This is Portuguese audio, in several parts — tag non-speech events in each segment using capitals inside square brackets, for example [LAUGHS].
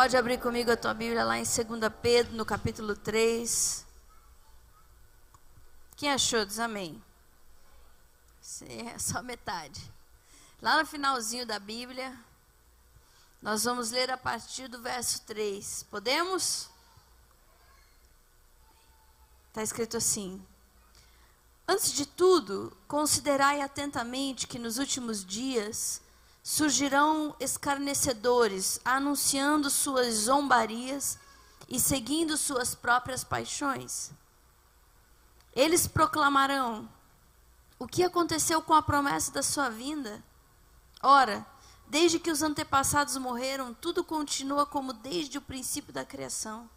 Pode abrir comigo a tua Bíblia lá em 2 Pedro, no capítulo 3. Quem achou? Diz amém. É só metade. Lá no finalzinho da Bíblia, nós vamos ler a partir do verso 3. Podemos? Está escrito assim: Antes de tudo, considerai atentamente que nos últimos dias surgirão escarnecedores, anunciando suas zombarias e seguindo suas próprias paixões. Eles proclamarão: O que aconteceu com a promessa da sua vinda? Ora, desde que os antepassados morreram, tudo continua como desde o princípio da criação.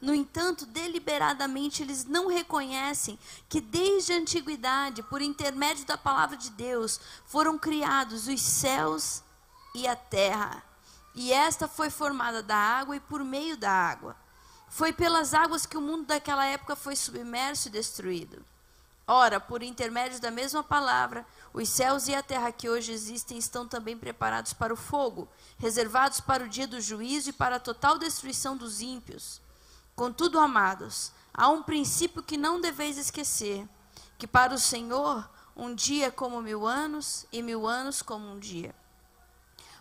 No entanto, deliberadamente eles não reconhecem que desde a antiguidade, por intermédio da palavra de Deus, foram criados os céus e a terra. E esta foi formada da água e por meio da água. Foi pelas águas que o mundo daquela época foi submerso e destruído. Ora, por intermédio da mesma palavra, os céus e a terra que hoje existem estão também preparados para o fogo, reservados para o dia do juízo e para a total destruição dos ímpios. Contudo, amados, há um princípio que não deveis esquecer: que para o Senhor um dia é como mil anos, e mil anos como um dia.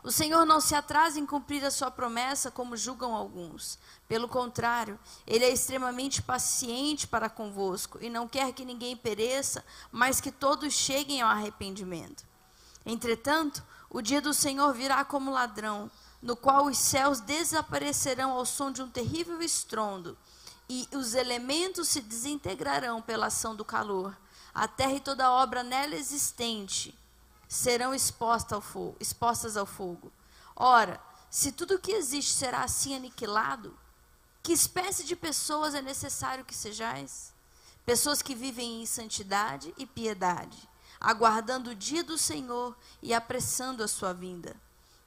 O Senhor não se atrasa em cumprir a sua promessa, como julgam alguns. Pelo contrário, Ele é extremamente paciente para convosco e não quer que ninguém pereça, mas que todos cheguem ao arrependimento. Entretanto, o dia do Senhor virá como ladrão no qual os céus desaparecerão ao som de um terrível estrondo, e os elementos se desintegrarão pela ação do calor. A terra e toda obra nela existente serão expostas ao fogo. Expostas ao fogo. Ora, se tudo que existe será assim aniquilado, que espécie de pessoas é necessário que sejais? Pessoas que vivem em santidade e piedade, aguardando o dia do Senhor e apressando a sua vinda.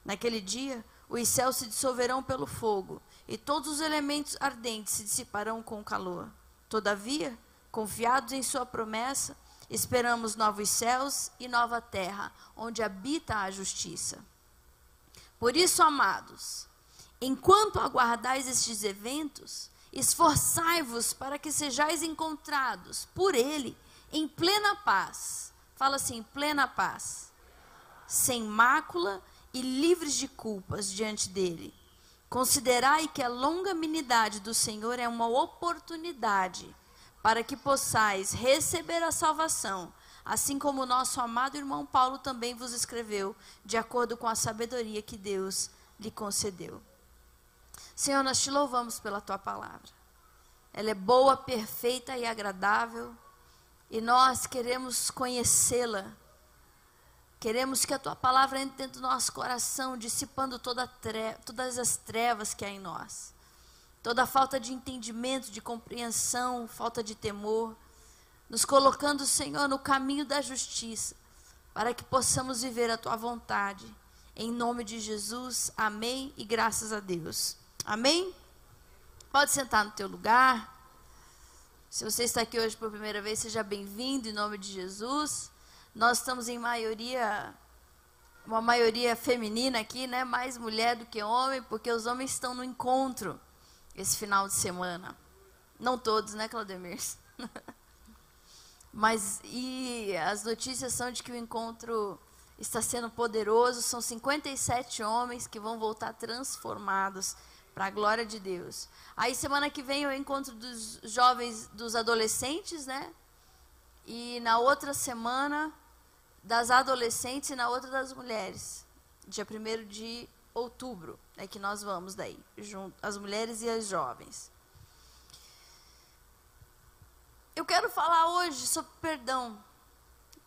Naquele dia, os céus se dissolverão pelo fogo, e todos os elementos ardentes se dissiparão com o calor. Todavia, confiados em Sua promessa, esperamos novos céus e nova terra, onde habita a justiça. Por isso, amados, enquanto aguardais estes eventos, esforçai-vos para que sejais encontrados por Ele em plena paz. Fala assim, plena paz. Sem mácula e livres de culpas diante dele. Considerai que a longanimidade do Senhor é uma oportunidade para que possais receber a salvação, assim como o nosso amado irmão Paulo também vos escreveu, de acordo com a sabedoria que Deus lhe concedeu. Senhor, nós te louvamos pela tua palavra. Ela é boa, perfeita e agradável, e nós queremos conhecê-la Queremos que a tua palavra entre dentro do nosso coração, dissipando toda todas as trevas que há em nós. Toda falta de entendimento, de compreensão, falta de temor. Nos colocando, Senhor, no caminho da justiça, para que possamos viver a tua vontade. Em nome de Jesus, amém e graças a Deus. Amém? Pode sentar no teu lugar. Se você está aqui hoje por primeira vez, seja bem-vindo em nome de Jesus. Nós estamos em maioria, uma maioria feminina aqui, né? Mais mulher do que homem, porque os homens estão no encontro esse final de semana. Não todos, né, Claudemir? [LAUGHS] Mas e as notícias são de que o encontro está sendo poderoso. São 57 homens que vão voltar transformados para a glória de Deus. Aí semana que vem o encontro dos jovens, dos adolescentes, né? E na outra semana das adolescentes e na outra das mulheres. Dia 1 de outubro é que nós vamos daí, junto, as mulheres e as jovens. Eu quero falar hoje sobre perdão,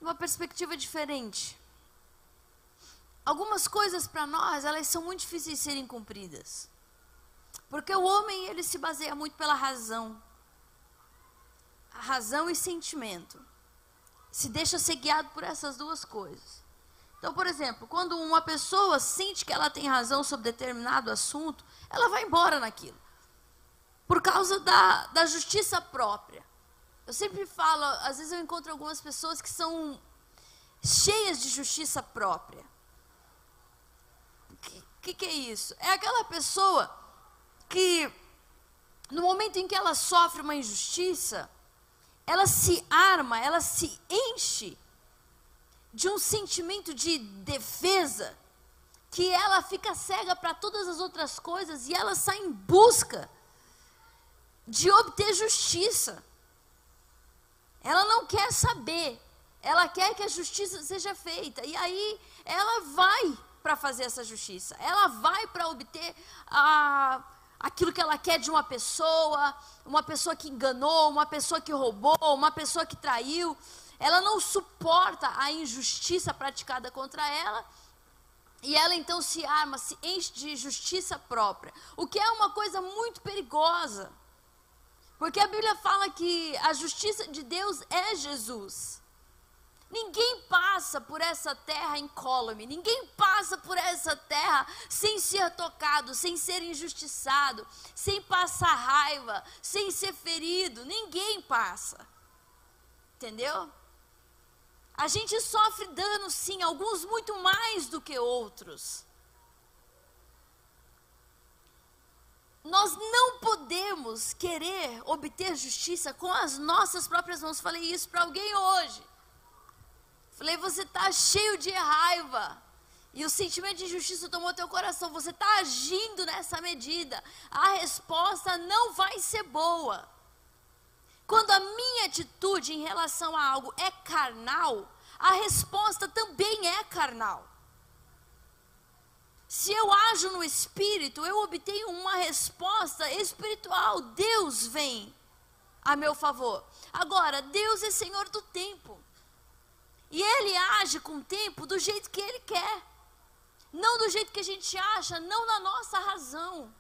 uma perspectiva diferente. Algumas coisas para nós, elas são muito difíceis de serem cumpridas. Porque o homem, ele se baseia muito pela razão. Razão e sentimento se deixa ser guiado por essas duas coisas. Então, por exemplo, quando uma pessoa sente que ela tem razão sobre determinado assunto, ela vai embora naquilo. Por causa da, da justiça própria. Eu sempre falo, às vezes eu encontro algumas pessoas que são cheias de justiça própria. O que, que, que é isso? É aquela pessoa que no momento em que ela sofre uma injustiça, ela se arma, ela se enche de um sentimento de defesa, que ela fica cega para todas as outras coisas e ela sai em busca de obter justiça. Ela não quer saber, ela quer que a justiça seja feita. E aí ela vai para fazer essa justiça. Ela vai para obter a, aquilo que ela quer de uma pessoa, uma pessoa que enganou, uma pessoa que roubou, uma pessoa que traiu. Ela não suporta a injustiça praticada contra ela. E ela então se arma, se enche de justiça própria. O que é uma coisa muito perigosa. Porque a Bíblia fala que a justiça de Deus é Jesus. Ninguém passa por essa terra incólume, ninguém passa por essa terra sem ser tocado, sem ser injustiçado, sem passar raiva, sem ser ferido. Ninguém passa. Entendeu? A gente sofre dano, sim, alguns muito mais do que outros. nós não podemos querer obter justiça com as nossas próprias mãos. Falei isso para alguém hoje. Falei, você está cheio de raiva. E o sentimento de injustiça tomou teu coração. Você está agindo nessa medida. A resposta não vai ser boa. Quando a minha atitude em relação a algo é carnal, a resposta também é carnal. Se eu ajo no espírito, eu obtenho uma resposta espiritual. Deus vem a meu favor. Agora, Deus é Senhor do tempo. E Ele age com o tempo do jeito que Ele quer. Não do jeito que a gente acha, não na nossa razão.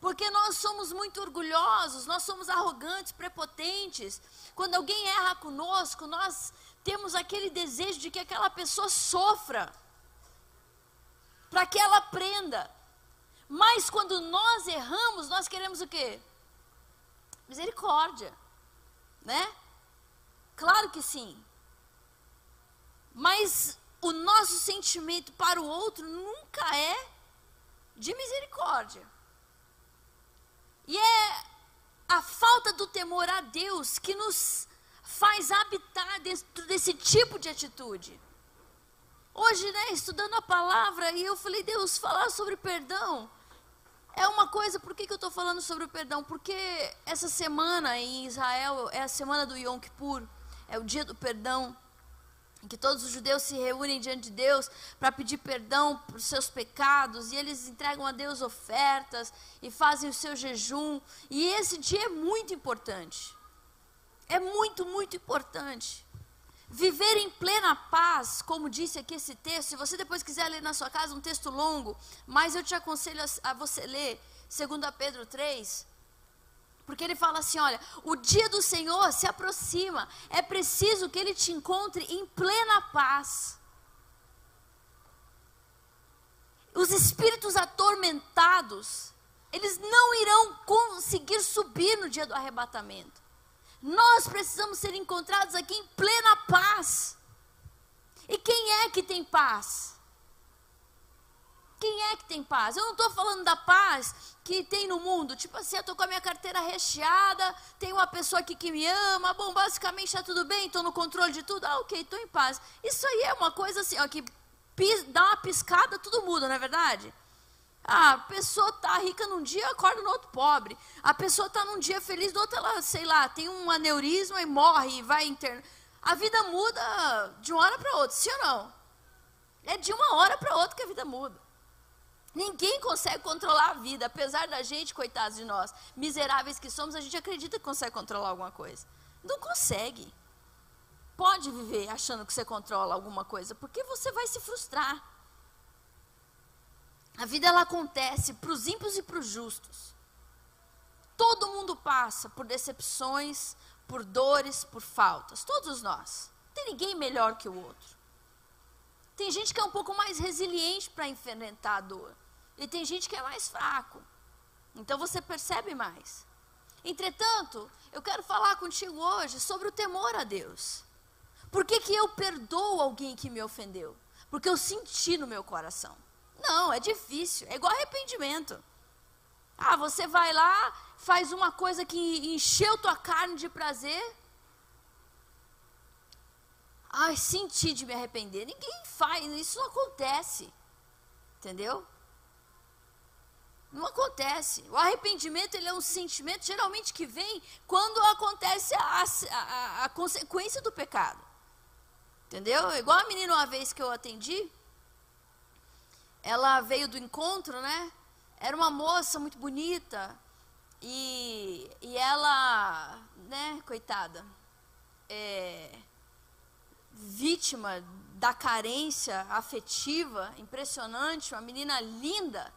Porque nós somos muito orgulhosos, nós somos arrogantes, prepotentes. Quando alguém erra conosco, nós temos aquele desejo de que aquela pessoa sofra para que ela aprenda. Mas quando nós erramos, nós queremos o quê? Misericórdia, né? Claro que sim. Mas o nosso sentimento para o outro nunca é de misericórdia. E é a falta do temor a Deus que nos faz habitar dentro desse tipo de atitude. Hoje, né, estudando a palavra, e eu falei, Deus, falar sobre perdão é uma coisa, por que, que eu estou falando sobre o perdão? Porque essa semana em Israel é a semana do Yom Kippur, é o dia do perdão, em que todos os judeus se reúnem diante de Deus para pedir perdão por seus pecados, e eles entregam a Deus ofertas e fazem o seu jejum, e esse dia é muito importante. É muito, muito importante. Viver em plena paz, como disse aqui esse texto, se você depois quiser ler na sua casa um texto longo, mas eu te aconselho a, a você ler 2 Pedro 3, porque ele fala assim: olha, o dia do Senhor se aproxima, é preciso que ele te encontre em plena paz. Os espíritos atormentados, eles não irão conseguir subir no dia do arrebatamento. Nós precisamos ser encontrados aqui em plena paz. E quem é que tem paz? Quem é que tem paz? Eu não estou falando da paz que tem no mundo. Tipo assim, eu estou com a minha carteira recheada, tem uma pessoa aqui que me ama, bom, basicamente está tudo bem, estou no controle de tudo. Ah, ok, estou em paz. Isso aí é uma coisa assim, ó, que dá uma piscada, tudo muda, não é verdade? Ah, a pessoa tá rica num dia, acorda no outro pobre. A pessoa tá num dia feliz, no outro ela, sei lá, tem um aneurisma e morre e vai interno. A vida muda de uma hora para outra, sim ou não? É de uma hora para outra que a vida muda. Ninguém consegue controlar a vida, apesar da gente, coitados de nós, miseráveis que somos, a gente acredita que consegue controlar alguma coisa. Não consegue. Pode viver achando que você controla alguma coisa, porque você vai se frustrar. A vida ela acontece para os ímpios e para os justos. Todo mundo passa por decepções, por dores, por faltas. Todos nós. Não tem ninguém melhor que o outro. Tem gente que é um pouco mais resiliente para enfrentar a dor. E tem gente que é mais fraco. Então você percebe mais. Entretanto, eu quero falar contigo hoje sobre o temor a Deus. Por que, que eu perdoo alguém que me ofendeu? Porque eu senti no meu coração. Não, é difícil. É igual arrependimento. Ah, você vai lá, faz uma coisa que encheu tua carne de prazer. Ai, senti de me arrepender. Ninguém faz, isso não acontece. Entendeu? Não acontece. O arrependimento ele é um sentimento geralmente que vem quando acontece a, a, a consequência do pecado. Entendeu? Igual a menina uma vez que eu atendi, ela veio do encontro, né? Era uma moça muito bonita e, e ela, né, coitada, é, vítima da carência afetiva impressionante, uma menina linda,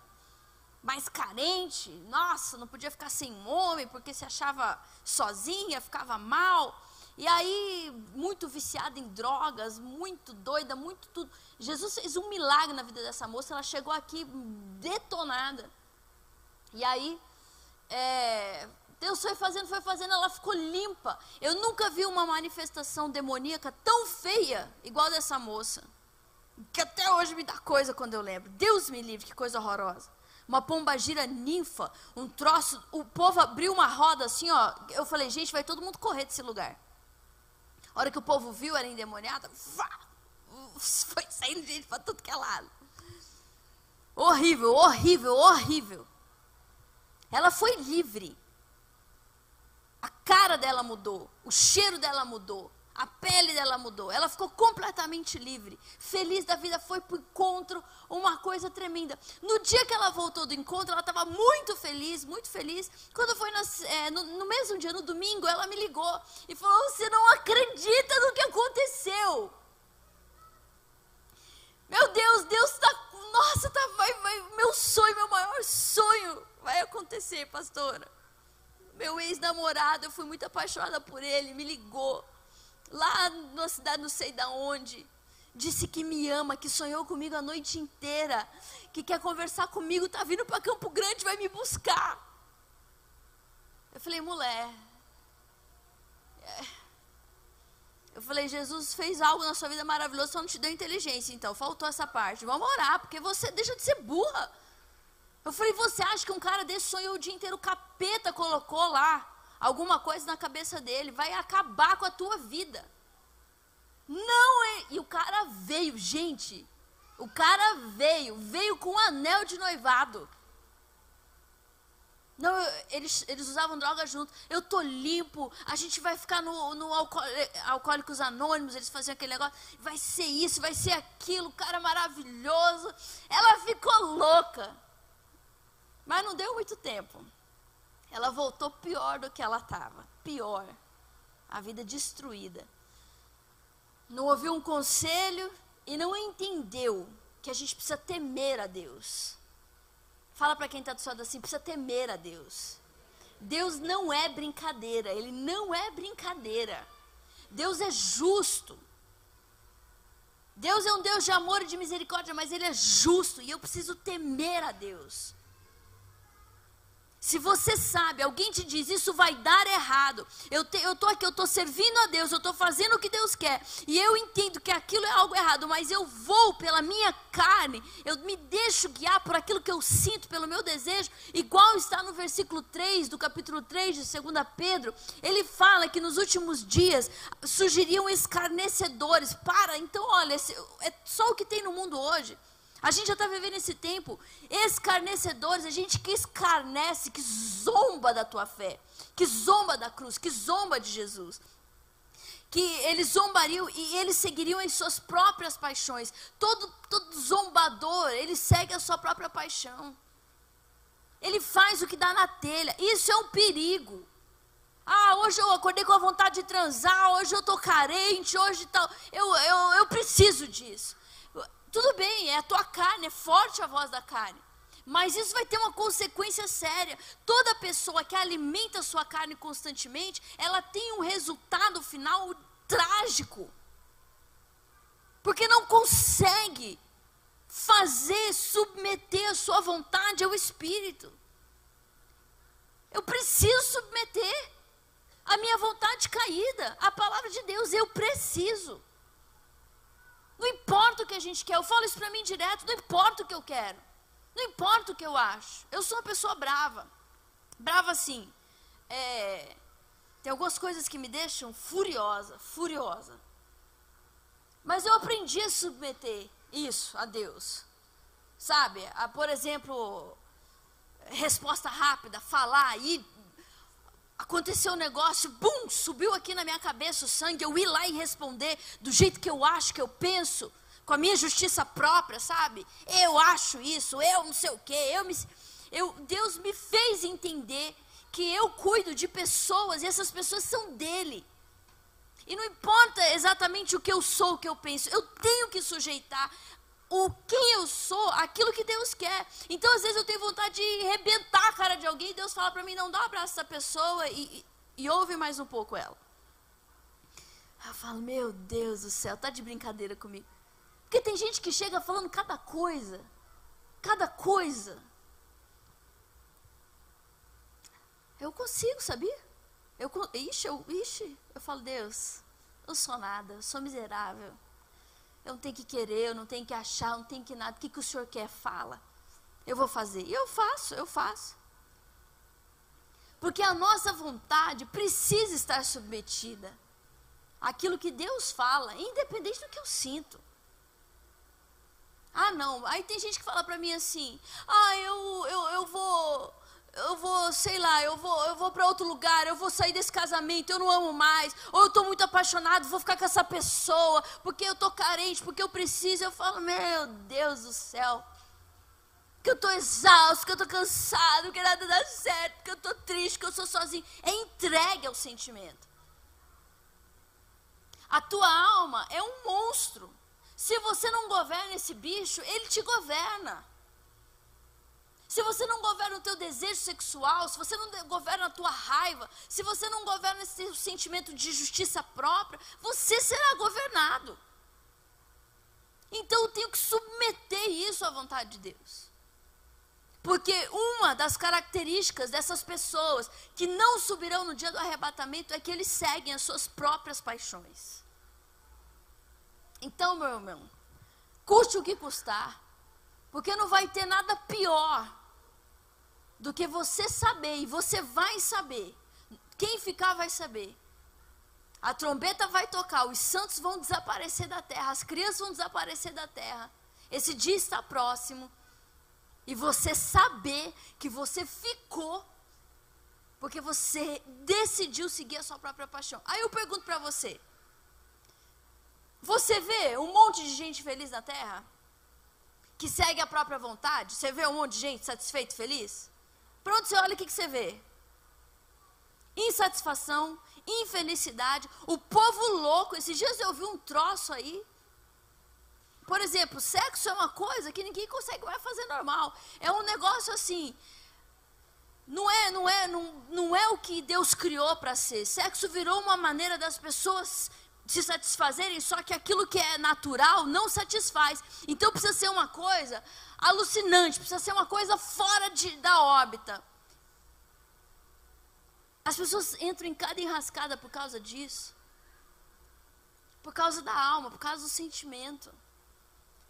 mas carente, nossa, não podia ficar sem homem porque se achava sozinha, ficava mal. E aí, muito viciada em drogas, muito doida, muito tudo. Jesus fez um milagre na vida dessa moça, ela chegou aqui detonada. E aí, é, Deus foi fazendo, foi fazendo, ela ficou limpa. Eu nunca vi uma manifestação demoníaca tão feia igual dessa moça. Que até hoje me dá coisa quando eu lembro. Deus me livre, que coisa horrorosa. Uma pomba gira ninfa, um troço. O povo abriu uma roda assim, ó. Eu falei, gente, vai todo mundo correr desse lugar. A hora que o povo viu, era endemoniada, foi saindo gente para tudo que é lado. Horrível, horrível, horrível. Ela foi livre. A cara dela mudou, o cheiro dela mudou, a pele dela mudou, ela ficou completamente livre, feliz da vida, foi para o encontro, uma coisa tremenda. No dia que ela voltou do encontro, ela estava muito feliz, muito feliz. Quando foi no, é, no, no, mesmo dia, no domingo, ela me ligou e falou: Você não acredita no que aconteceu? Meu Deus, Deus está. Nossa, tá, vai, vai, meu sonho, meu maior sonho vai acontecer, pastora. Meu ex-namorado, eu fui muito apaixonada por ele, me ligou lá na cidade não sei da onde, disse que me ama, que sonhou comigo a noite inteira, que quer conversar comigo, está vindo para Campo Grande, vai me buscar. Eu falei, mulher. É. Eu falei, Jesus fez algo na sua vida maravilhoso, só não te deu inteligência, então faltou essa parte. Vamos orar, porque você deixa de ser burra. Eu falei, você acha que um cara desse sonhou o dia inteiro, o capeta colocou lá? Alguma coisa na cabeça dele, vai acabar com a tua vida. Não é. E o cara veio, gente. O cara veio, veio com um anel de noivado. Não, eles, eles usavam droga junto. Eu tô limpo. A gente vai ficar no, no Alcoólicos Anônimos. Eles faziam aquele negócio. Vai ser isso, vai ser aquilo. Cara maravilhoso. Ela ficou louca. Mas não deu muito tempo ela voltou pior do que ela estava. Pior. A vida destruída. Não ouviu um conselho e não entendeu que a gente precisa temer a Deus. Fala para quem está do seu lado assim: precisa temer a Deus. Deus não é brincadeira, Ele não é brincadeira. Deus é justo. Deus é um Deus de amor e de misericórdia, mas Ele é justo e eu preciso temer a Deus. Se você sabe, alguém te diz, isso vai dar errado. Eu estou aqui, eu estou servindo a Deus, eu estou fazendo o que Deus quer. E eu entendo que aquilo é algo errado, mas eu vou pela minha carne, eu me deixo guiar por aquilo que eu sinto, pelo meu desejo. Igual está no versículo 3 do capítulo 3 de 2 Pedro. Ele fala que nos últimos dias surgiriam escarnecedores. Para, então olha, é só o que tem no mundo hoje. A gente já está vivendo esse tempo escarnecedores, a gente que escarnece, que zomba da tua fé, que zomba da cruz, que zomba de Jesus. Que eles zombariam e eles seguiriam em suas próprias paixões. Todo, todo zombador, ele segue a sua própria paixão. Ele faz o que dá na telha. Isso é um perigo. Ah, hoje eu acordei com a vontade de transar, hoje eu estou carente, hoje tal. Eu, eu, eu preciso disso. Tudo bem, é a tua carne, é forte a voz da carne. Mas isso vai ter uma consequência séria. Toda pessoa que alimenta a sua carne constantemente, ela tem um resultado final trágico. Porque não consegue fazer, submeter a sua vontade ao Espírito. Eu preciso submeter a minha vontade caída à palavra de Deus. Eu preciso. Não importa o que a gente quer, eu falo isso para mim direto, não importa o que eu quero. Não importa o que eu acho. Eu sou uma pessoa brava. Brava assim. É, tem algumas coisas que me deixam furiosa, furiosa. Mas eu aprendi a submeter isso a Deus. Sabe? A, por exemplo, resposta rápida, falar e aconteceu um negócio, bum, subiu aqui na minha cabeça o sangue, eu ir lá e responder do jeito que eu acho, que eu penso, com a minha justiça própria, sabe? Eu acho isso, eu não sei o quê, eu me, eu, Deus me fez entender que eu cuido de pessoas e essas pessoas são dele. E não importa exatamente o que eu sou, o que eu penso, eu tenho que sujeitar o quem eu sou, aquilo que Deus quer. Então, às vezes, eu tenho vontade de rebentar a cara de alguém e Deus fala para mim: não dá um abraço essa pessoa e, e, e ouve mais um pouco ela. Eu falo: meu Deus do céu, tá de brincadeira comigo. Porque tem gente que chega falando cada coisa, cada coisa. Eu consigo, sabia? Eu, ixi, eu, ixi, eu falo, Deus, eu sou nada, eu sou miserável. Eu não tenho que querer, eu não tenho que achar, eu não tenho que nada. O que, que o Senhor quer? Fala. Eu vou fazer. Eu faço, eu faço. Porque a nossa vontade precisa estar submetida àquilo que Deus fala, independente do que eu sinto. Ah, não. Aí tem gente que fala para mim assim: ah, eu, eu, eu vou eu vou, sei lá, eu vou, eu vou para outro lugar, eu vou sair desse casamento, eu não amo mais, ou eu estou muito apaixonado, vou ficar com essa pessoa, porque eu estou carente, porque eu preciso. Eu falo, meu Deus do céu, que eu estou exausto, que eu estou cansado, que nada dá certo, que eu estou triste, que eu sou sozinho. É entregue ao sentimento. A tua alma é um monstro. Se você não governa esse bicho, ele te governa. Se você não governa o teu desejo sexual, se você não governa a tua raiva, se você não governa esse sentimento de justiça própria, você será governado. Então eu tenho que submeter isso à vontade de Deus. Porque uma das características dessas pessoas que não subirão no dia do arrebatamento é que eles seguem as suas próprias paixões. Então, meu irmão, custe o que custar, porque não vai ter nada pior do que você saber, e você vai saber. Quem ficar vai saber. A trombeta vai tocar, os santos vão desaparecer da terra, as crianças vão desaparecer da terra. Esse dia está próximo. E você saber que você ficou porque você decidiu seguir a sua própria paixão. Aí eu pergunto para você: você vê um monte de gente feliz na terra? Que segue a própria vontade? Você vê um monte de gente satisfeito, feliz? Pronto, você olha o que, que você vê. Insatisfação, infelicidade, o povo louco. Esses dias eu vi um troço aí. Por exemplo, sexo é uma coisa que ninguém consegue mais fazer normal. É um negócio assim. Não é, não é, não, não é o que Deus criou para ser. Sexo virou uma maneira das pessoas se satisfazerem, só que aquilo que é natural não satisfaz. Então precisa ser uma coisa alucinante, precisa ser uma coisa fora de, da órbita. As pessoas entram em cada enrascada por causa disso. Por causa da alma, por causa do sentimento.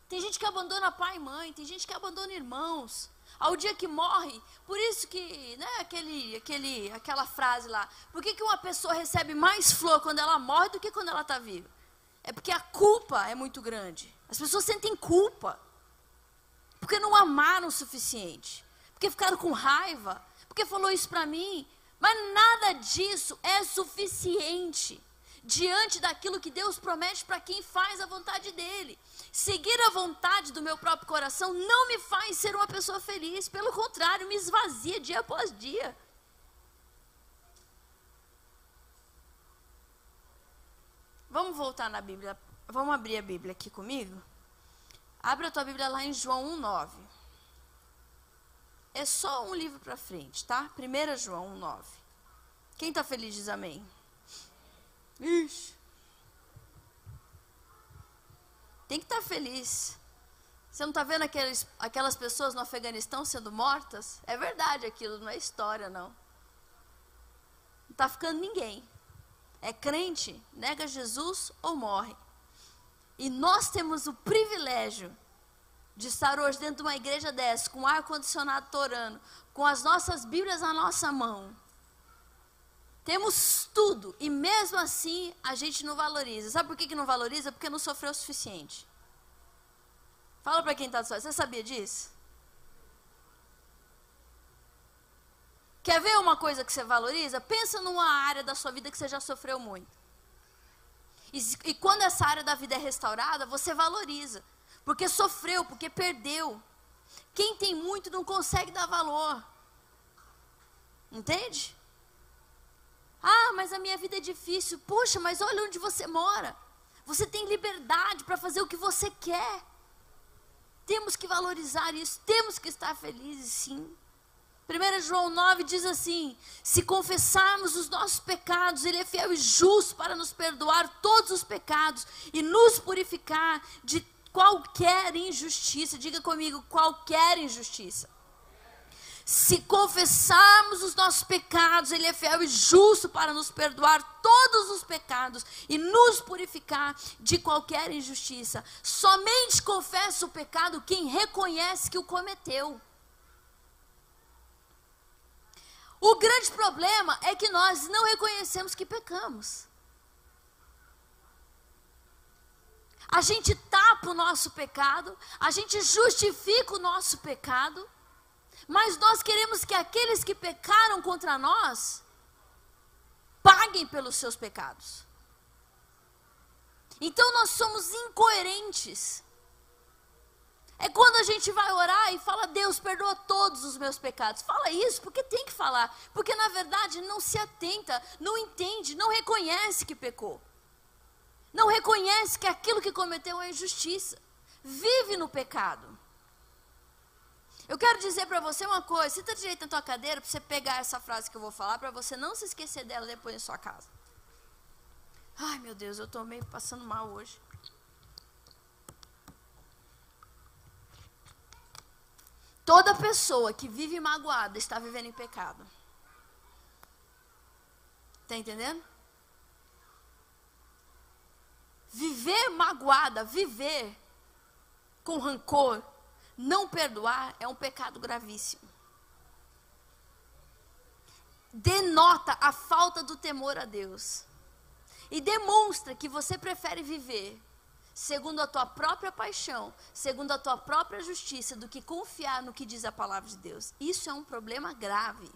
Tem gente que abandona pai e mãe, tem gente que abandona irmãos. Ao dia que morre, por isso que, né, aquele, aquele, aquela frase lá, por que, que uma pessoa recebe mais flor quando ela morre do que quando ela está viva? É porque a culpa é muito grande. As pessoas sentem culpa. Porque não amaram o suficiente. Porque ficaram com raiva. Porque falou isso para mim. Mas nada disso é suficiente diante daquilo que Deus promete para quem faz a vontade dele. Seguir a vontade do meu próprio coração não me faz ser uma pessoa feliz, pelo contrário, me esvazia dia após dia. Vamos voltar na Bíblia. Vamos abrir a Bíblia aqui comigo? Abre a tua Bíblia lá em João 1,9. É só um livro para frente, tá? 1 João 1,9. Quem está feliz diz amém. Ixi. Tem que estar tá feliz. Você não está vendo aqueles, aquelas pessoas no Afeganistão sendo mortas? É verdade aquilo, não é história, não. Não está ficando ninguém. É crente, nega Jesus ou morre. E nós temos o privilégio de estar hoje dentro de uma igreja dessa, com ar-condicionado torando, com as nossas Bíblias na nossa mão. Temos tudo e mesmo assim a gente não valoriza. Sabe por que, que não valoriza? Porque não sofreu o suficiente. Fala para quem está seu você sabia disso? Quer ver uma coisa que você valoriza? Pensa numa área da sua vida que você já sofreu muito. E, e quando essa área da vida é restaurada, você valoriza. Porque sofreu, porque perdeu. Quem tem muito não consegue dar valor. Entende? Ah, mas a minha vida é difícil. Puxa, mas olha onde você mora. Você tem liberdade para fazer o que você quer. Temos que valorizar isso, temos que estar felizes, sim. 1 João 9 diz assim: Se confessarmos os nossos pecados, Ele é fiel e justo para nos perdoar todos os pecados e nos purificar de qualquer injustiça. Diga comigo, qualquer injustiça. Se confessarmos os nossos pecados, Ele é fiel e justo para nos perdoar todos os pecados e nos purificar de qualquer injustiça. Somente confessa o pecado quem reconhece que o cometeu. O grande problema é que nós não reconhecemos que pecamos. A gente tapa o nosso pecado, a gente justifica o nosso pecado, mas nós queremos que aqueles que pecaram contra nós paguem pelos seus pecados. Então nós somos incoerentes. É quando a gente vai orar e fala, Deus, perdoa todos os meus pecados. Fala isso porque tem que falar. Porque na verdade não se atenta, não entende, não reconhece que pecou. Não reconhece que aquilo que cometeu é injustiça. Vive no pecado. Eu quero dizer para você uma coisa: senta direito na tua cadeira para você pegar essa frase que eu vou falar, para você não se esquecer dela depois em sua casa. Ai meu Deus, eu estou meio passando mal hoje. Toda pessoa que vive magoada está vivendo em pecado. Está entendendo? Viver magoada, viver com rancor, não perdoar é um pecado gravíssimo. Denota a falta do temor a Deus. E demonstra que você prefere viver segundo a tua própria paixão, segundo a tua própria justiça, do que confiar no que diz a palavra de Deus. Isso é um problema grave.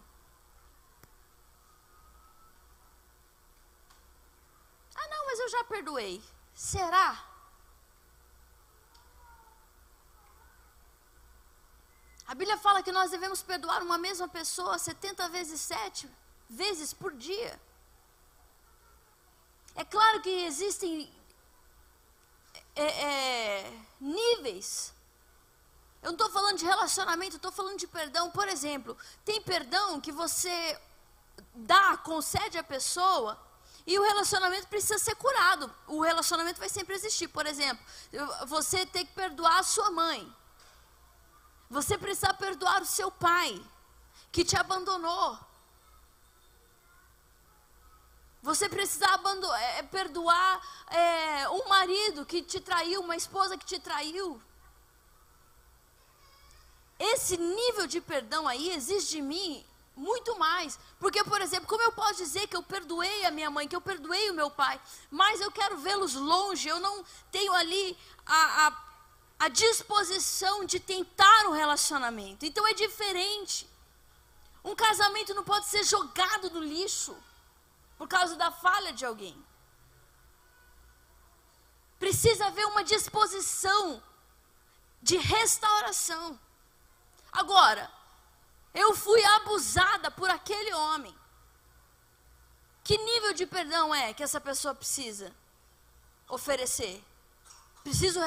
Ah, não, mas eu já perdoei. Será? A Bíblia fala que nós devemos perdoar uma mesma pessoa 70 vezes 7 vezes por dia. É claro que existem é, é, níveis. Eu não estou falando de relacionamento, estou falando de perdão. Por exemplo, tem perdão que você dá, concede à pessoa e o relacionamento precisa ser curado. O relacionamento vai sempre existir. Por exemplo, você tem que perdoar a sua mãe. Você precisa perdoar o seu pai, que te abandonou. Você precisa é, é, perdoar é, um marido que te traiu, uma esposa que te traiu. Esse nível de perdão aí exige de mim muito mais. Porque, por exemplo, como eu posso dizer que eu perdoei a minha mãe, que eu perdoei o meu pai, mas eu quero vê-los longe, eu não tenho ali a, a, a disposição de tentar um relacionamento. Então é diferente. Um casamento não pode ser jogado no lixo por causa da falha de alguém. Precisa haver uma disposição de restauração. Agora, eu fui abusada por aquele homem. Que nível de perdão é que essa pessoa precisa oferecer? Precisa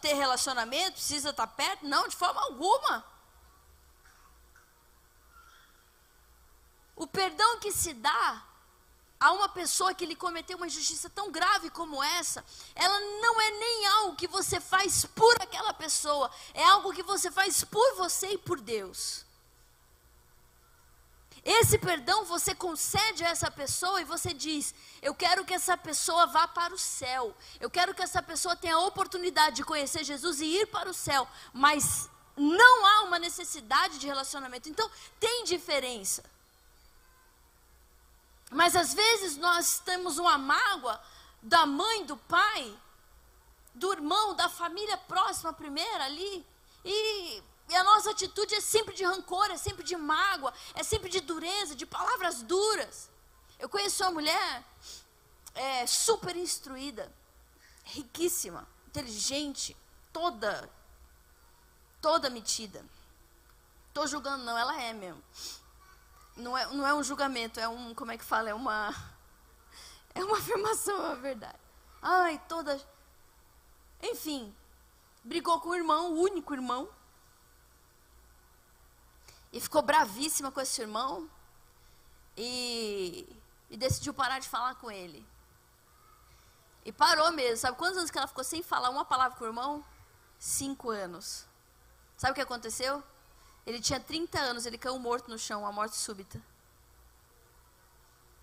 ter relacionamento? Precisa estar perto? Não, de forma alguma. O perdão que se dá a uma pessoa que lhe cometeu uma injustiça tão grave como essa, ela não é nem algo que você faz por aquela pessoa, é algo que você faz por você e por Deus. Esse perdão você concede a essa pessoa e você diz: Eu quero que essa pessoa vá para o céu. Eu quero que essa pessoa tenha a oportunidade de conhecer Jesus e ir para o céu. Mas não há uma necessidade de relacionamento. Então, tem diferença. Mas às vezes nós temos uma mágoa da mãe, do pai, do irmão, da família próxima primeira ali. E e a nossa atitude é sempre de rancor, é sempre de mágoa, é sempre de dureza, de palavras duras. Eu conheço uma mulher é, super instruída, riquíssima, inteligente, toda, toda metida. Estou julgando, não, ela é mesmo. Não é, não é um julgamento, é um, como é que fala? É uma, [LAUGHS] é uma afirmação, é verdade. Ai, toda. Enfim, brigou com o irmão, o único irmão, e ficou bravíssima com esse irmão e, e decidiu parar de falar com ele. E parou mesmo. Sabe quantos anos que ela ficou sem falar uma palavra com o irmão? Cinco anos. Sabe o que aconteceu? Ele tinha 30 anos, ele caiu morto no chão, uma morte súbita.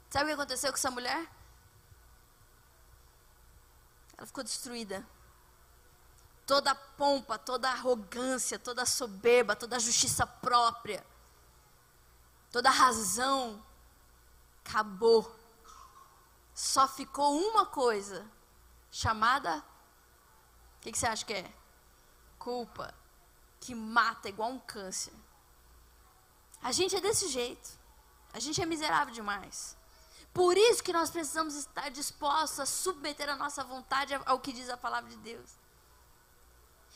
Sabe o que aconteceu com essa mulher? Ela ficou destruída toda a pompa, toda a arrogância, toda a soberba, toda a justiça própria, toda a razão, acabou. Só ficou uma coisa, chamada. O que, que você acha que é? Culpa, que mata igual um câncer. A gente é desse jeito. A gente é miserável demais. Por isso que nós precisamos estar dispostos a submeter a nossa vontade ao que diz a palavra de Deus.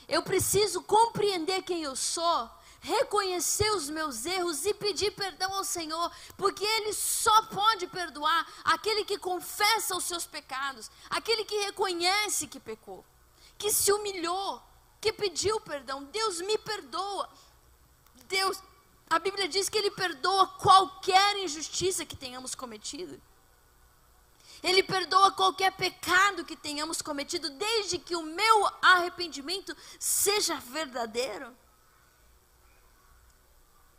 Eu preciso compreender quem eu sou, reconhecer os meus erros e pedir perdão ao Senhor, porque Ele só pode perdoar aquele que confessa os seus pecados, aquele que reconhece que pecou, que se humilhou, que pediu perdão. Deus me perdoa. Deus, a Bíblia diz que Ele perdoa qualquer injustiça que tenhamos cometido. Ele perdoa qualquer pecado que tenhamos cometido, desde que o meu arrependimento seja verdadeiro.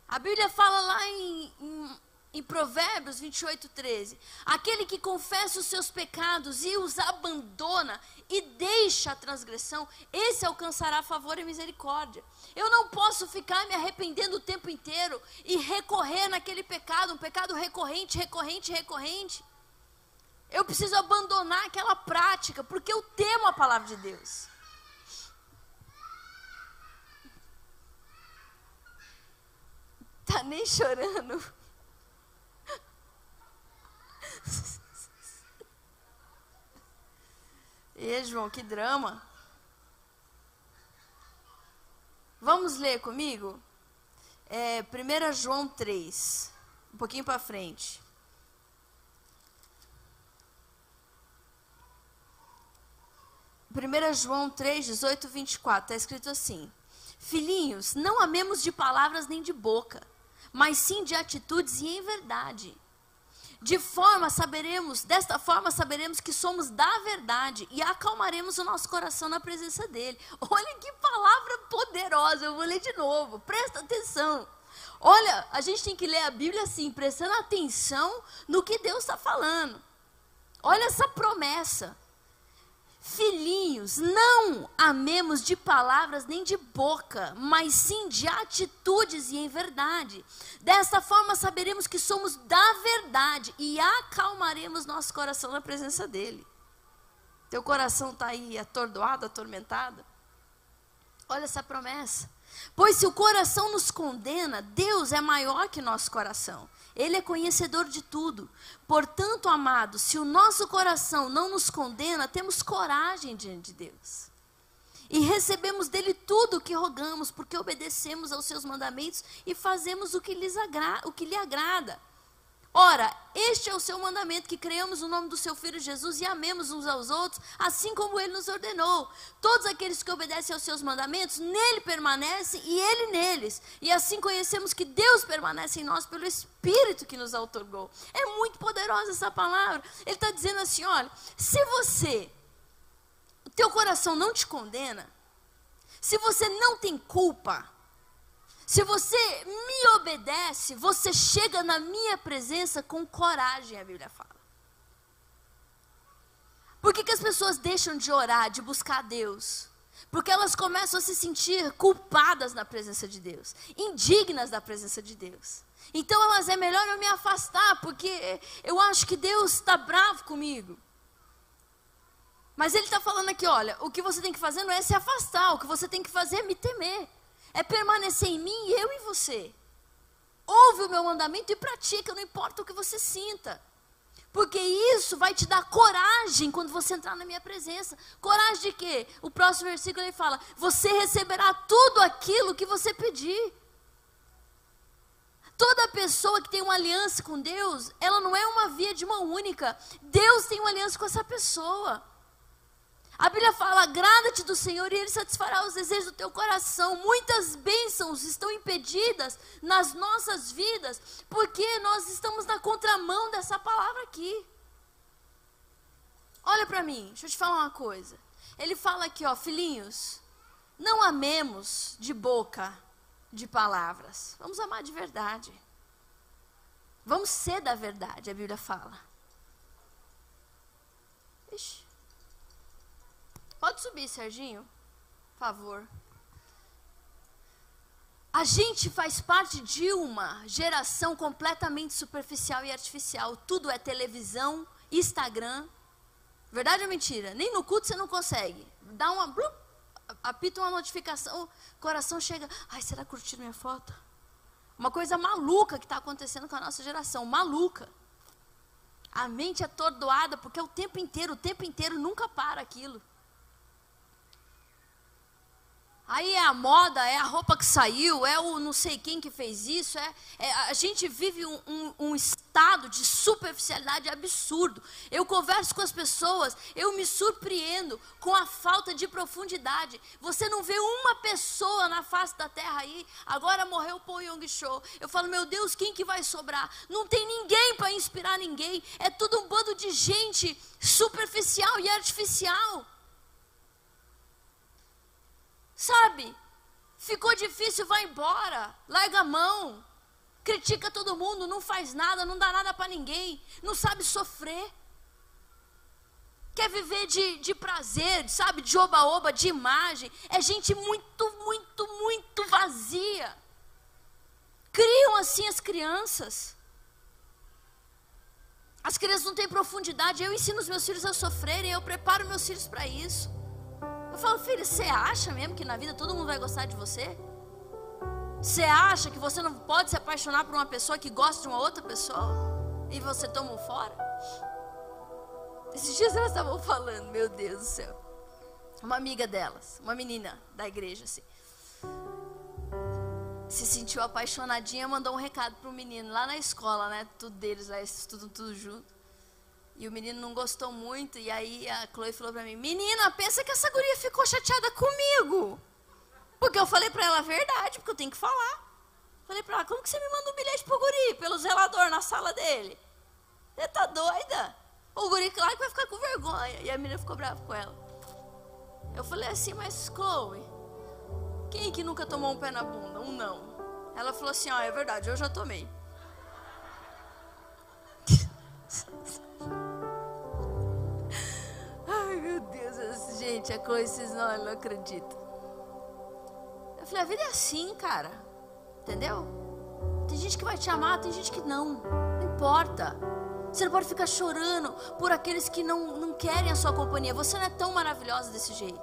A Bíblia fala lá em, em, em Provérbios 28, 13: Aquele que confessa os seus pecados e os abandona e deixa a transgressão, esse alcançará favor e misericórdia. Eu não posso ficar me arrependendo o tempo inteiro e recorrer naquele pecado, um pecado recorrente, recorrente, recorrente. Eu preciso abandonar aquela prática, porque eu temo a palavra de Deus. Tá nem chorando. [LAUGHS] E João, que drama. Vamos ler comigo? É, 1 João 3, um pouquinho para frente. 1 João 3, 18, 24, está escrito assim: Filhinhos, não amemos de palavras nem de boca, mas sim de atitudes e em verdade. De forma saberemos, desta forma saberemos que somos da verdade e acalmaremos o nosso coração na presença dele. [LAUGHS] Olha que palavra poderosa, eu vou ler de novo. Presta atenção. Olha, a gente tem que ler a Bíblia assim, prestando atenção no que Deus está falando. Olha essa promessa. Filhinhos, não amemos de palavras nem de boca, mas sim de atitudes e em verdade. Desta forma saberemos que somos da verdade e acalmaremos nosso coração na presença dele. Teu coração está aí atordoado, atormentado? Olha essa promessa. Pois se o coração nos condena, Deus é maior que nosso coração. Ele é conhecedor de tudo. Portanto, amados, se o nosso coração não nos condena, temos coragem diante de Deus. E recebemos dele tudo o que rogamos, porque obedecemos aos seus mandamentos e fazemos o que, lhes agra o que lhe agrada. Ora, este é o seu mandamento: que creamos no nome do seu Filho Jesus e amemos uns aos outros, assim como ele nos ordenou. Todos aqueles que obedecem aos seus mandamentos, nele permanecem e ele neles. E assim conhecemos que Deus permanece em nós pelo Espírito que nos outorgou. É muito poderosa essa palavra. Ele está dizendo assim: olha, se você, o teu coração não te condena, se você não tem culpa, Se você me obedece, você chega na minha presença com coragem, a Bíblia fala. Por que, que as pessoas deixam de orar, de buscar a Deus? Porque elas começam a se sentir culpadas na presença de Deus, indignas da presença de Deus. Então elas é melhor eu me afastar, porque eu acho que Deus está bravo comigo. Mas ele está falando aqui, olha, o que você tem que fazer não é se afastar, o que você tem que fazer é me temer. É permanecer em mim, eu e você. Ouve o meu mandamento e pratica, não importa o que você sinta. Porque isso vai te dar coragem quando você entrar na minha presença. Coragem de quê? O próximo versículo ele fala: Você receberá tudo aquilo que você pedir. Toda pessoa que tem uma aliança com Deus, ela não é uma via de mão única. Deus tem uma aliança com essa pessoa. A Bíblia fala: agrada-te do Senhor e Ele satisfará os desejos do teu coração. Muitas bênçãos estão impedidas nas nossas vidas porque nós estamos na contramão dessa palavra aqui. Olha para mim, deixa eu te falar uma coisa. Ele fala aqui, ó, filhinhos, não amemos de boca, de palavras. Vamos amar de verdade. Vamos ser da verdade, a Bíblia fala. Ixi. Pode subir, Serginho? Por favor. A gente faz parte de uma geração completamente superficial e artificial. Tudo é televisão, Instagram. Verdade ou mentira? Nem no culto você não consegue. Dá uma. Blup, apita uma notificação, o coração chega. Ai, será que curtiram minha foto? Uma coisa maluca que está acontecendo com a nossa geração. Maluca. A mente é atordoada porque é o tempo inteiro, o tempo inteiro nunca para aquilo. Aí é a moda, é a roupa que saiu, é o não sei quem que fez isso. É, é a gente vive um, um, um, estado de superficialidade absurdo. Eu converso com as pessoas, eu me surpreendo com a falta de profundidade. Você não vê uma pessoa na face da terra aí. Agora morreu o Paul Young Show. Eu falo, meu Deus, quem que vai sobrar? Não tem ninguém para inspirar ninguém. É tudo um bando de gente superficial e artificial. Sabe? Ficou difícil, vai embora. Larga a mão. Critica todo mundo, não faz nada, não dá nada para ninguém. Não sabe sofrer. Quer viver de, de prazer, sabe? De oba-oba, de imagem. É gente muito, muito, muito vazia. Criam assim as crianças. As crianças não têm profundidade. Eu ensino os meus filhos a sofrerem, eu preparo meus filhos para isso. Eu falo, filho, você acha mesmo que na vida todo mundo vai gostar de você? Você acha que você não pode se apaixonar por uma pessoa que gosta de uma outra pessoa? E você toma fora? Esses dias elas estavam falando, meu Deus do céu. Uma amiga delas, uma menina da igreja, assim. Se sentiu apaixonadinha, mandou um recado pro menino lá na escola, né? Tudo deles lá, estudam tudo junto. E o menino não gostou muito. E aí a Chloe falou pra mim: Menina, pensa que essa guria ficou chateada comigo. Porque eu falei pra ela a verdade, porque eu tenho que falar. Falei pra ela: Como que você me manda um bilhete pro guri? Pelo zelador na sala dele? Você tá doida? O guri, claro que vai ficar com vergonha. E a menina ficou brava com ela. Eu falei assim: Mas Chloe, quem que nunca tomou um pé na bunda? Um não. Ela falou assim: Ah, é verdade, eu já tomei. [LAUGHS] gente, é coisa não, não acreditam. Eu falei, a vida é assim, cara. Entendeu? Tem gente que vai te amar, tem gente que não. Não importa. Você não pode ficar chorando por aqueles que não, não querem a sua companhia. Você não é tão maravilhosa desse jeito.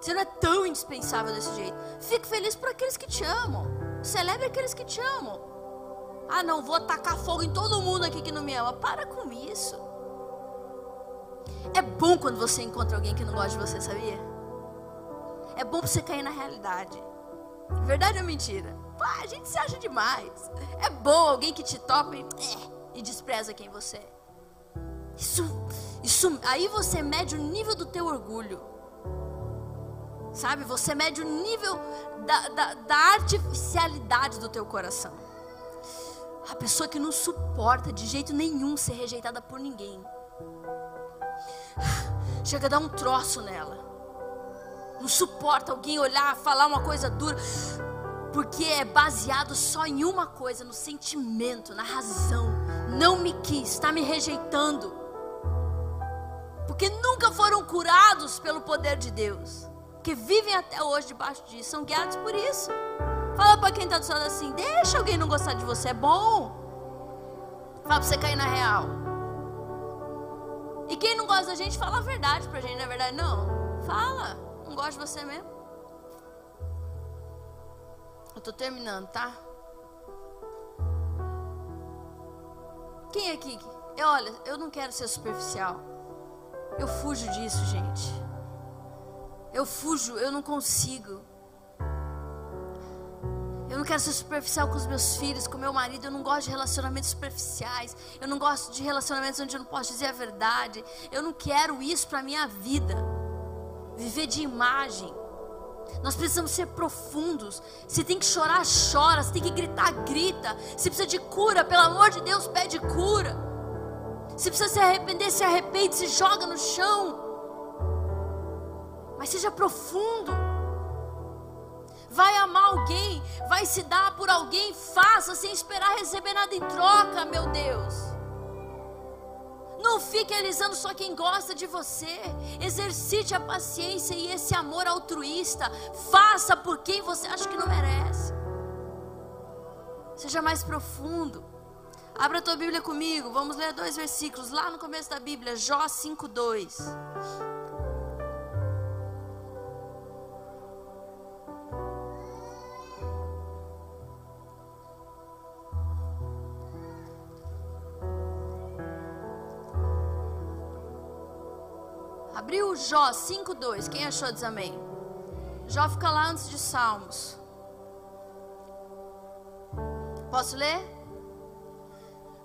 Você não é tão indispensável desse jeito. Fique feliz por aqueles que te amam. Celebre aqueles que te amam. Ah, não, vou tacar fogo em todo mundo aqui que não me ama. Para com isso. É bom quando você encontra alguém que não gosta de você, sabia? É bom pra você cair na realidade. Verdade ou mentira? Pá, a gente se acha demais. É bom alguém que te topa e, é, e despreza quem você é. Isso, isso, aí você mede o nível do teu orgulho. Sabe? Você mede o nível da, da, da artificialidade do teu coração. A pessoa que não suporta de jeito nenhum ser rejeitada por ninguém. Chega a dar um troço nela. Não suporta alguém olhar, falar uma coisa dura. porque é baseado só em uma coisa, no sentimento, na razão. Não me quis, está me rejeitando. Porque nunca foram curados pelo poder de Deus. Que vivem até hoje debaixo disso, são guiados por isso. Fala para quem está do seu lado assim: deixa alguém não gostar de você, é bom. Fala para você cair na real. E quem não gosta da gente, fala a verdade pra gente, não é verdade? Não. Fala. Não gosta de você mesmo. Eu tô terminando, tá? Quem aqui? Eu, olha, eu não quero ser superficial. Eu fujo disso, gente. Eu fujo, eu não consigo. Não quero ser superficial com os meus filhos, com meu marido. Eu não gosto de relacionamentos superficiais. Eu não gosto de relacionamentos onde eu não posso dizer a verdade. Eu não quero isso para minha vida. Viver de imagem. Nós precisamos ser profundos. Se tem que chorar, chora. Se tem que gritar, grita. Se precisa de cura, pelo amor de Deus, pede cura. Se precisa se arrepender, se arrepende, se joga no chão. Mas seja profundo. Vai amar alguém, vai se dar por alguém, faça sem esperar receber nada em troca, meu Deus. Não fique alisando só quem gosta de você. Exercite a paciência e esse amor altruísta. Faça por quem você acha que não merece. Seja mais profundo. Abra a tua Bíblia comigo. Vamos ler dois versículos lá no começo da Bíblia, Jó 5:2. Jó 5:2. Quem achou diz amém? Jó fica lá antes de Salmos. Posso ler?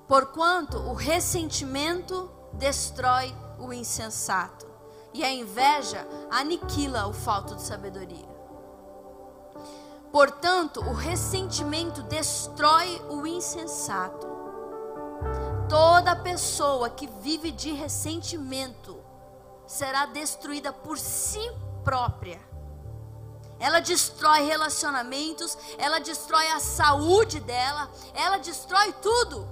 Porquanto o ressentimento destrói o insensato, e a inveja aniquila o falto de sabedoria. Portanto, o ressentimento destrói o insensato. Toda pessoa que vive de ressentimento será destruída por si própria. Ela destrói relacionamentos, ela destrói a saúde dela, ela destrói tudo.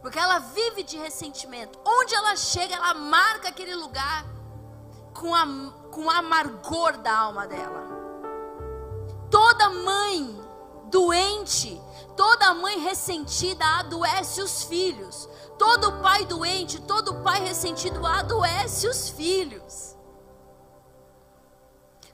Porque ela vive de ressentimento. Onde ela chega, ela marca aquele lugar com, a, com o amargor da alma dela. Toda mãe doente, toda mãe ressentida adoece os filhos. Todo pai doente, todo pai ressentido adoece os filhos.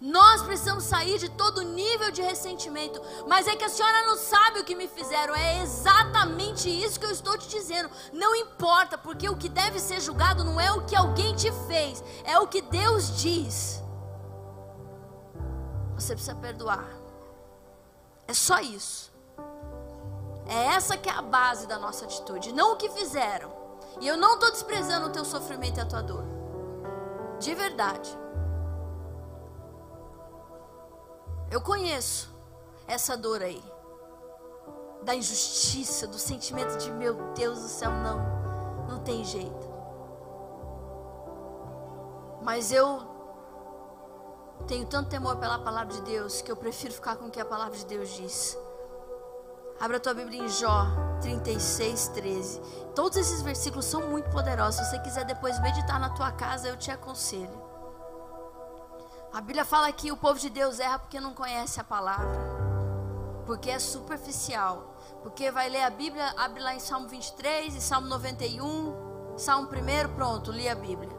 Nós precisamos sair de todo nível de ressentimento. Mas é que a senhora não sabe o que me fizeram. É exatamente isso que eu estou te dizendo. Não importa, porque o que deve ser julgado não é o que alguém te fez, é o que Deus diz. Você precisa perdoar. É só isso. É essa que é a base da nossa atitude, não o que fizeram. E eu não estou desprezando o teu sofrimento e a tua dor. De verdade. Eu conheço essa dor aí. Da injustiça, do sentimento de meu Deus do céu, não. Não tem jeito. Mas eu tenho tanto temor pela palavra de Deus que eu prefiro ficar com o que a palavra de Deus diz. Abra a tua Bíblia em Jó 36, 13. Todos esses versículos são muito poderosos. Se você quiser depois meditar na tua casa, eu te aconselho. A Bíblia fala que o povo de Deus erra porque não conhece a palavra. Porque é superficial. Porque vai ler a Bíblia, abre lá em Salmo 23 e Salmo 91. Salmo 1, pronto, li a Bíblia.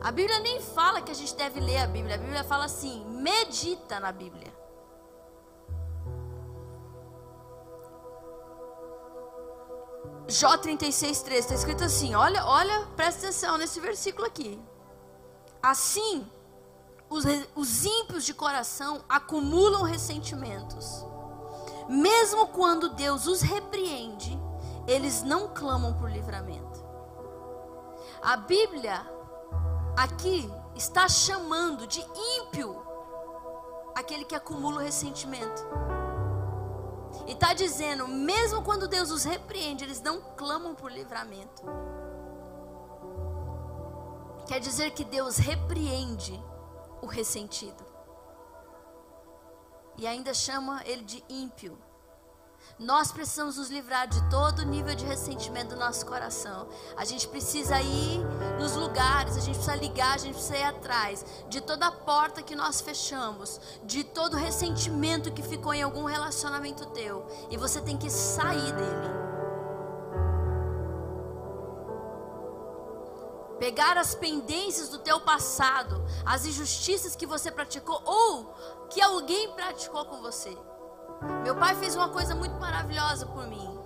A Bíblia nem fala que a gente deve ler a Bíblia. A Bíblia fala assim: medita na Bíblia. Jó 36, 3, está escrito assim: olha, olha, presta atenção nesse versículo aqui. Assim, os, os ímpios de coração acumulam ressentimentos. Mesmo quando Deus os repreende, eles não clamam por livramento. A Bíblia aqui está chamando de ímpio aquele que acumula o ressentimento. E está dizendo, mesmo quando Deus os repreende, eles não clamam por livramento. Quer dizer que Deus repreende o ressentido. e ainda chama ele de ímpio. Nós precisamos nos livrar de todo nível de ressentimento do nosso coração. A gente precisa ir nos lugares, a gente precisa ligar, a gente precisa ir atrás de toda porta que nós fechamos, de todo ressentimento que ficou em algum relacionamento teu. E você tem que sair dele. Pegar as pendências do teu passado, as injustiças que você praticou ou que alguém praticou com você. Meu pai fez uma coisa muito maravilhosa por mim.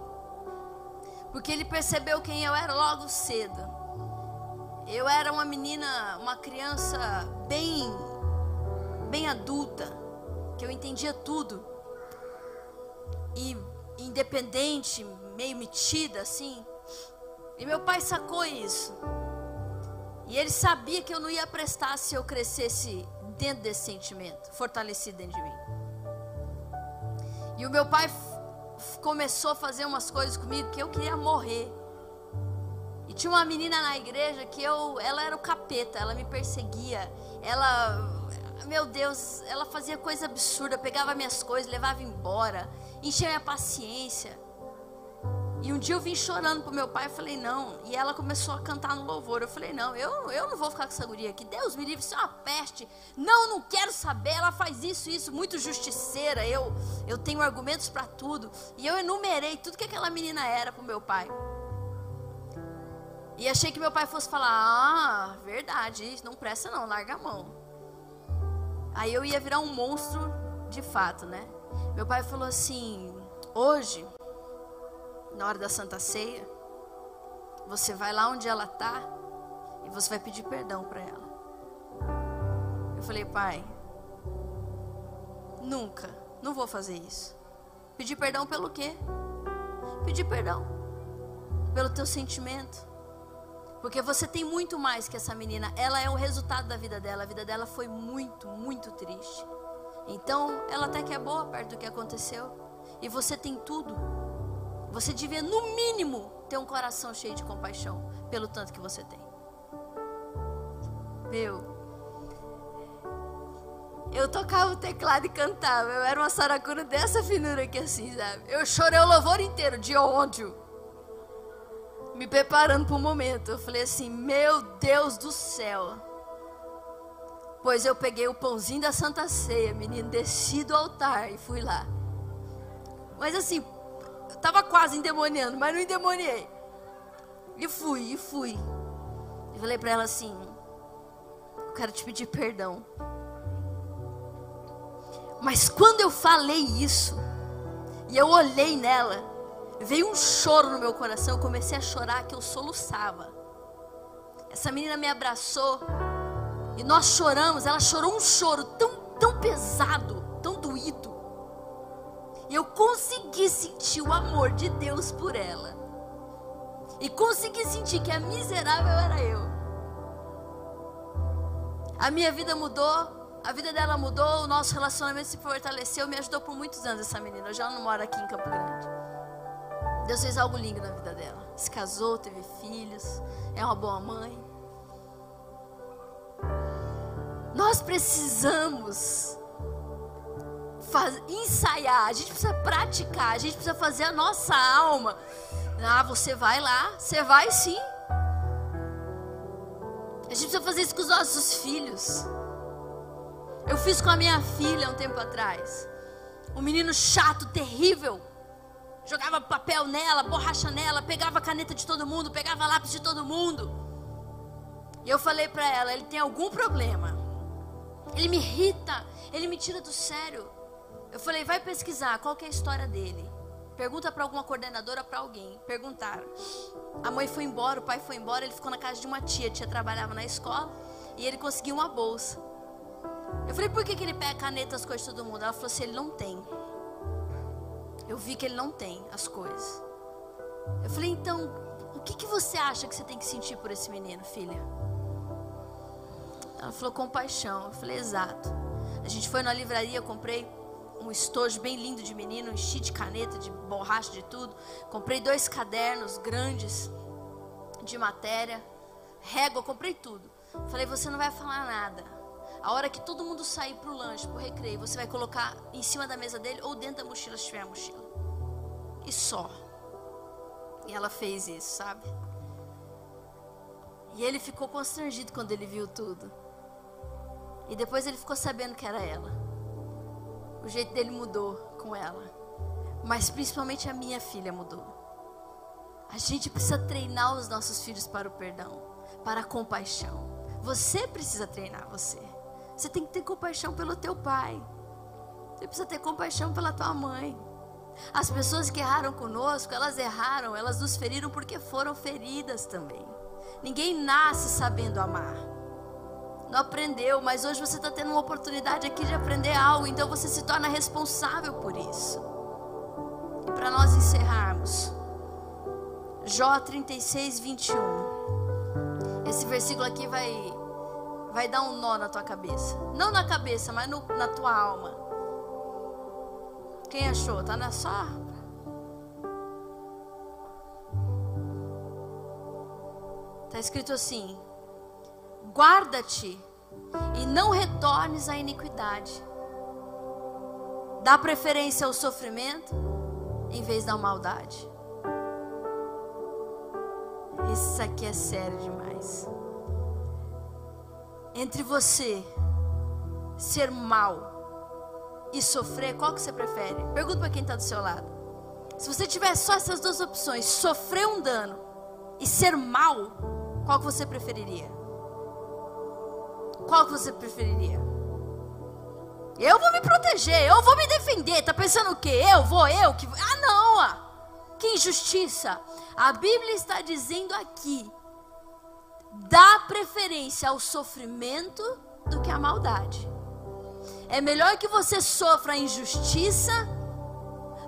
Porque ele percebeu quem eu era logo cedo. Eu era uma menina, uma criança bem bem adulta, que eu entendia tudo. E independente, meio metida assim. E meu pai sacou isso. E ele sabia que eu não ia prestar se eu crescesse dentro desse sentimento, fortalecido dentro de mim. E o meu pai começou a fazer umas coisas comigo que eu queria morrer. E tinha uma menina na igreja que eu, ela era o capeta, ela me perseguia. Ela, meu Deus, ela fazia coisa absurda, pegava minhas coisas, levava embora, enchia minha paciência. E um dia eu vim chorando pro meu pai, eu falei, não. E ela começou a cantar no louvor. Eu falei, não, eu, eu não vou ficar com essa guria aqui. Deus me livre, isso é uma peste. Não, não quero saber. Ela faz isso, isso, muito justiceira. Eu, eu tenho argumentos para tudo. E eu enumerei tudo que aquela menina era pro meu pai. E achei que meu pai fosse falar, ah, verdade, não presta não, larga a mão. Aí eu ia virar um monstro de fato, né? Meu pai falou assim, hoje na hora da Santa Ceia, você vai lá onde ela está e você vai pedir perdão para ela. Eu falei, pai, nunca, não vou fazer isso. Pedir perdão pelo quê? Pedir perdão pelo teu sentimento. Porque você tem muito mais que essa menina. Ela é o resultado da vida dela. A vida dela foi muito, muito triste. Então, ela até que é boa perto do que aconteceu. E você tem tudo você devia, no mínimo, ter um coração cheio de compaixão pelo tanto que você tem. Meu, eu tocava o teclado e cantava. Eu era uma saracura dessa finura aqui assim, sabe? Eu chorei o louvor inteiro de ódio. Me preparando para o momento. Eu falei assim: Meu Deus do céu. Pois eu peguei o pãozinho da Santa Ceia, menino, desci do altar e fui lá. Mas assim, Tava quase endemoniando, mas não endemoniei. E fui, e fui. E falei para ela assim: Eu quero te pedir perdão. Mas quando eu falei isso, e eu olhei nela, veio um choro no meu coração. Eu comecei a chorar, que eu soluçava. Essa menina me abraçou, e nós choramos. Ela chorou um choro tão, tão pesado, tão doído eu consegui sentir o amor de Deus por ela. E consegui sentir que a miserável era eu. A minha vida mudou, a vida dela mudou, o nosso relacionamento se fortaleceu, me ajudou por muitos anos essa menina. Hoje ela não mora aqui em Campo Grande. Deus fez algo lindo na vida dela. Se casou, teve filhos, é uma boa mãe. Nós precisamos faz, ensaiar, a gente precisa praticar, a gente precisa fazer a nossa alma. Ah, você vai lá, você vai sim. A gente precisa fazer isso com os nossos filhos. Eu fiz com a minha filha um tempo atrás. Um menino chato, terrível. Jogava papel nela, borracha nela, pegava caneta de todo mundo, pegava lápis de todo mundo. E eu falei para ela, ele tem algum problema. Ele me irrita, ele me tira do sério. Eu falei, vai pesquisar qual é a história dele. Pergunta para alguma coordenadora, para alguém. Perguntaram. A mãe foi embora, o pai foi embora, ele ficou na casa de uma tia. A tia trabalhava na escola e ele conseguiu uma bolsa. Eu falei, por que, que ele pega caneta, as coisas de todo mundo? Ela falou assim, ele não tem. Eu vi que ele não tem as coisas. Eu falei, então, o que, que você acha que você tem que sentir por esse menino, filha? Ela falou, compaixão. Eu falei, exato. A gente foi na livraria, eu comprei estojo bem lindo de menino, enchi de caneta, de borracha, de tudo. Comprei dois cadernos grandes de matéria, régua, comprei tudo. Falei, você não vai falar nada. A hora que todo mundo sair pro lanche, pro recreio, você vai colocar em cima da mesa dele ou dentro da mochila se tiver a mochila. E só. E ela fez isso, sabe? E ele ficou constrangido quando ele viu tudo. E depois ele ficou sabendo que era ela. O jeito dele mudou com ela. Mas principalmente a minha filha mudou. A gente precisa treinar os nossos filhos para o perdão, para a compaixão. Você precisa treinar você. Você tem que ter compaixão pelo teu pai. Você precisa ter compaixão pela tua mãe. As pessoas que erraram conosco, elas erraram, elas nos feriram porque foram feridas também. Ninguém nasce sabendo amar. Não aprendeu, mas hoje você está tendo uma oportunidade aqui de aprender algo, então você se torna responsável por isso. E para nós encerrarmos, Jó 36, 21. Esse versículo aqui vai, vai dar um nó na tua cabeça. Não na cabeça, mas no, na tua alma. Quem achou? Tá na sua? Está escrito assim: Guarda-te e não retornes à iniquidade. Dá preferência ao sofrimento em vez da maldade. Isso aqui é sério demais. Entre você ser mal e sofrer, qual que você prefere? Pergunta para quem está do seu lado. Se você tiver só essas duas opções, sofrer um dano e ser mal, qual que você preferiria? Qual que você preferiria? Eu vou me proteger, eu vou me defender. Tá pensando o quê? Eu vou, eu que. Ah, não! Ah. Que injustiça! A Bíblia está dizendo aqui: dá preferência ao sofrimento do que à maldade. É melhor que você sofra injustiça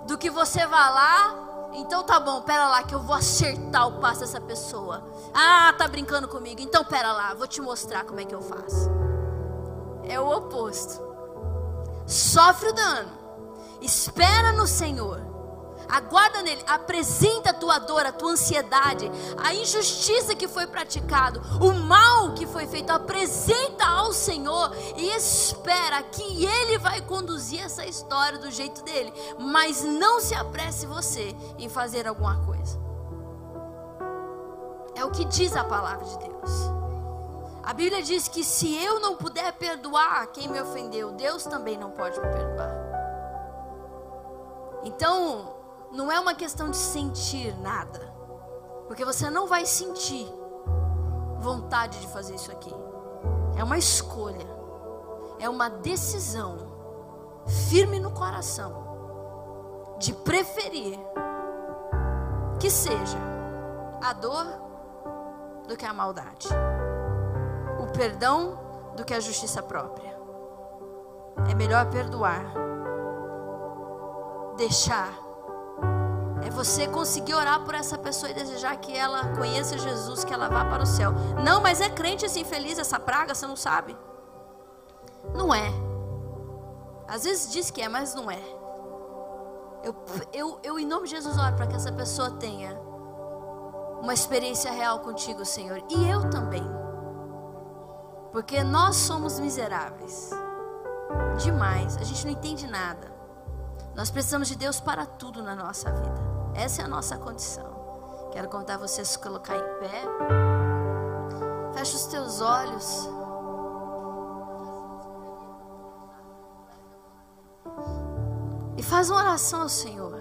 do que você vá lá. Então tá bom, pera lá que eu vou acertar o passo dessa pessoa. Ah, tá brincando comigo. Então pera lá, vou te mostrar como é que eu faço. É o oposto. Sofre o dano. Espera no Senhor aguarda nele, apresenta a tua dor, a tua ansiedade, a injustiça que foi praticado, o mal que foi feito, apresenta ao Senhor e espera que ele vai conduzir essa história do jeito dele, mas não se apresse você em fazer alguma coisa. É o que diz a palavra de Deus. A Bíblia diz que se eu não puder perdoar quem me ofendeu, Deus também não pode me perdoar. Então, não é uma questão de sentir nada. Porque você não vai sentir vontade de fazer isso aqui. É uma escolha. É uma decisão firme no coração de preferir que seja a dor do que a maldade. O perdão do que a justiça própria. É melhor perdoar. Deixar é você conseguir orar por essa pessoa e desejar que ela conheça Jesus, que ela vá para o céu. Não, mas é crente assim feliz essa praga, você não sabe? Não é. Às vezes diz que é, mas não é. Eu, eu, eu em nome de Jesus, oro para que essa pessoa tenha uma experiência real contigo, Senhor. E eu também. Porque nós somos miseráveis. Demais. A gente não entende nada. Nós precisamos de Deus para tudo na nossa vida. Essa é a nossa condição. Quero convidar você a se colocar em pé. Feche os teus olhos. E faz uma oração ao Senhor.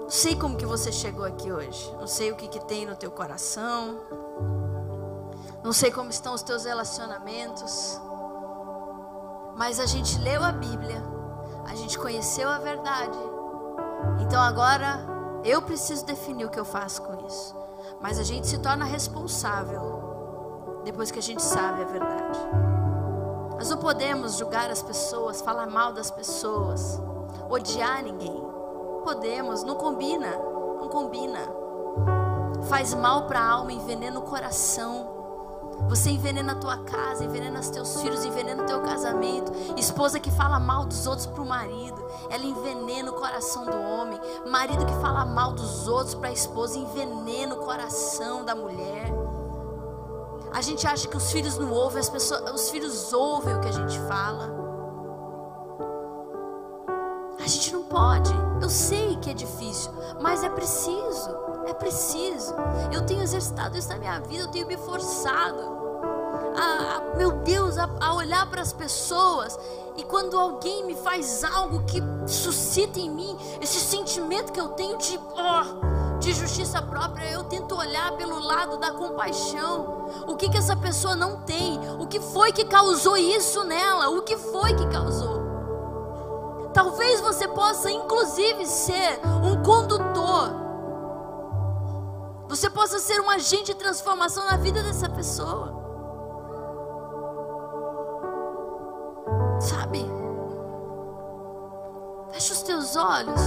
Não sei como que você chegou aqui hoje. Não sei o que, que tem no teu coração. Não sei como estão os teus relacionamentos. Mas a gente leu a Bíblia. A gente conheceu a verdade. Então agora eu preciso definir o que eu faço com isso. Mas a gente se torna responsável depois que a gente sabe a verdade. Nós não podemos julgar as pessoas, falar mal das pessoas, odiar ninguém. Podemos, não combina, não combina. Faz mal para a alma, envenena o coração. Você envenena a tua casa, envenena os teus filhos, envenena o teu casamento. Esposa que fala mal dos outros para o marido, ela envenena o coração do homem. Marido que fala mal dos outros para a esposa, envenena o coração da mulher. A gente acha que os filhos não ouvem, as pessoas, os filhos ouvem o que a gente fala. A gente não pode. Eu sei que é difícil, mas é preciso. É preciso. Eu tenho exercitado isso na minha vida, eu tenho me forçado. A, a, meu Deus, a, a olhar para as pessoas e quando alguém me faz algo que suscita em mim esse sentimento que eu tenho de, oh, de justiça própria, eu tento olhar pelo lado da compaixão. O que que essa pessoa não tem? O que foi que causou isso nela? O que foi que causou? Talvez você possa, inclusive, ser um condutor. Você possa ser um agente de transformação na vida dessa pessoa. Sabe? Feche os teus olhos.